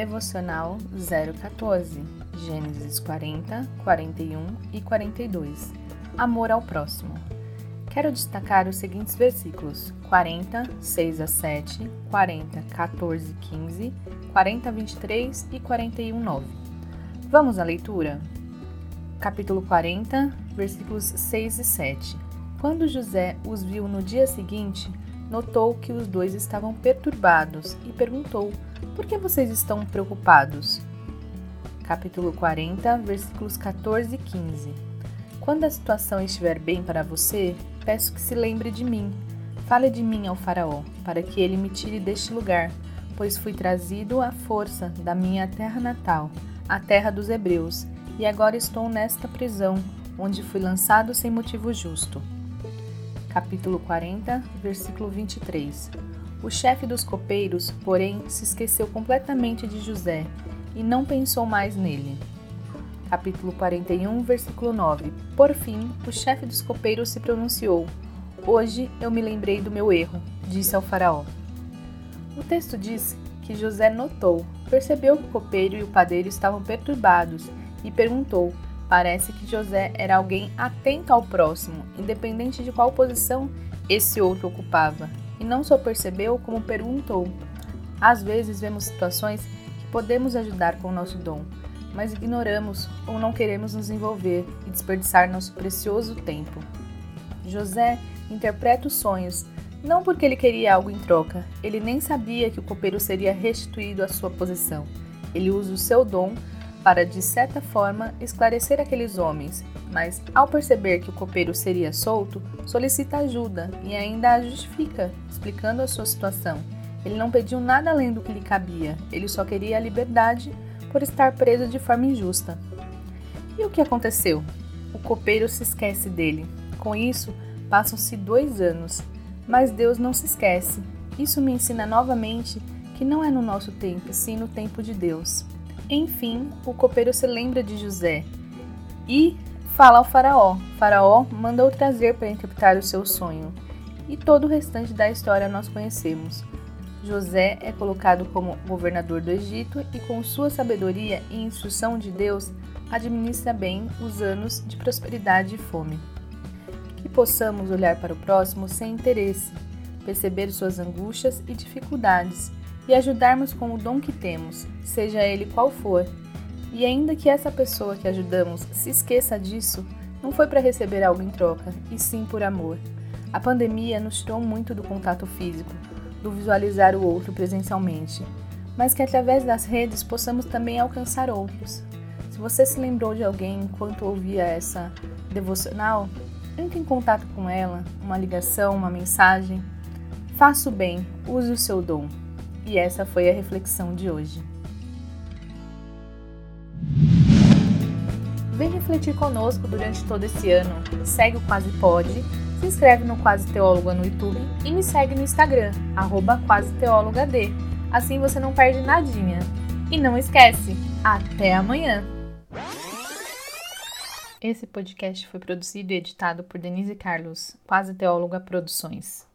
Devocional 014, Gênesis 40, 41 e 42. Amor ao próximo. Quero destacar os seguintes versículos: 40, 6 a 7, 40, 14, 15, 40, 23 e 41, 9. Vamos à leitura? Capítulo 40, versículos 6 e 7. Quando José os viu no dia seguinte, notou que os dois estavam perturbados e perguntou: Por que vocês estão preocupados? Capítulo 40, versículos 14 e 15. Quando a situação estiver bem para você, peço que se lembre de mim. Fale de mim ao Faraó, para que ele me tire deste lugar, pois fui trazido à força da minha terra natal, a terra dos Hebreus, e agora estou nesta prisão, onde fui lançado sem motivo justo capítulo 40, versículo 23. O chefe dos copeiros, porém, se esqueceu completamente de José e não pensou mais nele. Capítulo 41, versículo 9. Por fim, o chefe dos copeiros se pronunciou: Hoje eu me lembrei do meu erro, disse ao Faraó. O texto diz que José notou, percebeu que o copeiro e o padeiro estavam perturbados e perguntou: Parece que José era alguém atento ao próximo, independente de qual posição esse outro ocupava, e não só percebeu, como perguntou. Às vezes vemos situações que podemos ajudar com o nosso dom, mas ignoramos ou não queremos nos envolver e desperdiçar nosso precioso tempo. José interpreta os sonhos, não porque ele queria algo em troca, ele nem sabia que o copeiro seria restituído à sua posição. Ele usa o seu dom para, de certa forma, esclarecer aqueles homens, mas, ao perceber que o copeiro seria solto, solicita ajuda e ainda a justifica, explicando a sua situação. Ele não pediu nada além do que lhe cabia, ele só queria a liberdade por estar preso de forma injusta. E o que aconteceu? O copeiro se esquece dele. Com isso, passam-se dois anos, mas Deus não se esquece. Isso me ensina novamente que não é no nosso tempo, sim no tempo de Deus. Enfim, o copeiro se lembra de José e fala ao faraó. Faraó manda o trazer para interpretar o seu sonho. E todo o restante da história nós conhecemos. José é colocado como governador do Egito e, com sua sabedoria e instrução de Deus, administra bem os anos de prosperidade e fome. Que possamos olhar para o próximo sem interesse, perceber suas angústias e dificuldades e ajudarmos com o dom que temos, seja ele qual for. E ainda que essa pessoa que ajudamos se esqueça disso, não foi para receber algo em troca, e sim por amor. A pandemia nos tirou muito do contato físico, do visualizar o outro presencialmente, mas que através das redes possamos também alcançar outros. Se você se lembrou de alguém enquanto ouvia essa devocional, entre em contato com ela, uma ligação, uma mensagem. Faça o bem, use o seu dom. E essa foi a reflexão de hoje. Vem refletir conosco durante todo esse ano. Segue o Quase Pode, se inscreve no Quase Teóloga no YouTube e me segue no Instagram, arroba Quase. Assim você não perde nadinha. E não esquece, até amanhã! Esse podcast foi produzido e editado por Denise Carlos, Quase Teóloga Produções.